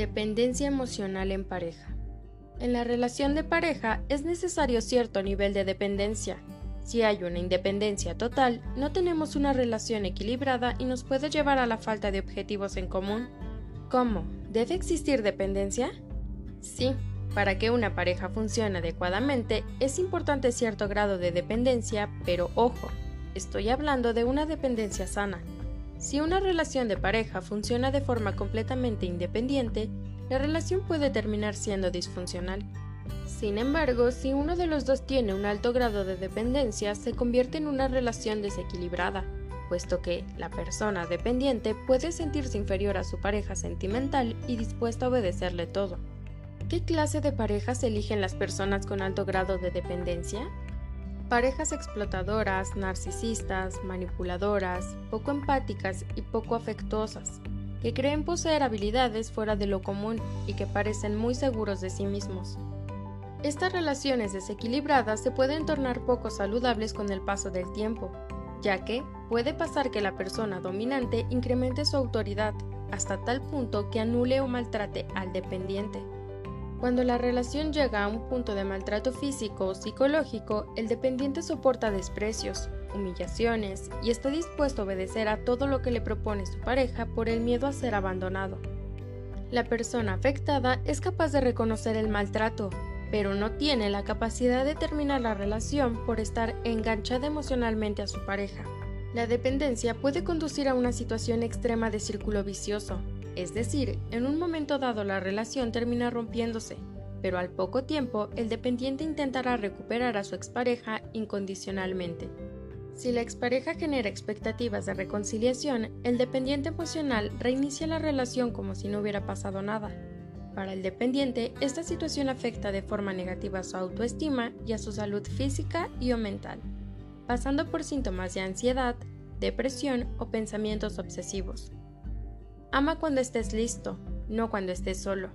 Dependencia emocional en pareja. En la relación de pareja es necesario cierto nivel de dependencia. Si hay una independencia total, no tenemos una relación equilibrada y nos puede llevar a la falta de objetivos en común. ¿Cómo? ¿Debe existir dependencia? Sí, para que una pareja funcione adecuadamente es importante cierto grado de dependencia, pero ojo, estoy hablando de una dependencia sana, si una relación de pareja funciona de forma completamente independiente, la relación puede terminar siendo disfuncional. Sin embargo, si uno de los dos tiene un alto grado de dependencia, se convierte en una relación desequilibrada, puesto que la persona dependiente puede sentirse inferior a su pareja sentimental y dispuesta a obedecerle todo. ¿Qué clase de parejas eligen las personas con alto grado de dependencia? Parejas explotadoras, narcisistas, manipuladoras, poco empáticas y poco afectuosas, que creen poseer habilidades fuera de lo común y que parecen muy seguros de sí mismos. Estas relaciones desequilibradas se pueden tornar poco saludables con el paso del tiempo, ya que puede pasar que la persona dominante incremente su autoridad hasta tal punto que anule o maltrate al dependiente. Cuando la relación llega a un punto de maltrato físico o psicológico, el dependiente soporta desprecios, humillaciones y está dispuesto a obedecer a todo lo que le propone su pareja por el miedo a ser abandonado. La persona afectada es capaz de reconocer el maltrato, pero no tiene la capacidad de terminar la relación por estar enganchada emocionalmente a su pareja. La dependencia puede conducir a una situación extrema de círculo vicioso, es decir, en un momento dado la relación termina rompiéndose, pero al poco tiempo el dependiente intentará recuperar a su expareja incondicionalmente. Si la expareja genera expectativas de reconciliación, el dependiente emocional reinicia la relación como si no hubiera pasado nada. Para el dependiente, esta situación afecta de forma negativa a su autoestima y a su salud física y o mental, pasando por síntomas de ansiedad, depresión o pensamientos obsesivos. Ama cuando estés listo, no cuando estés solo.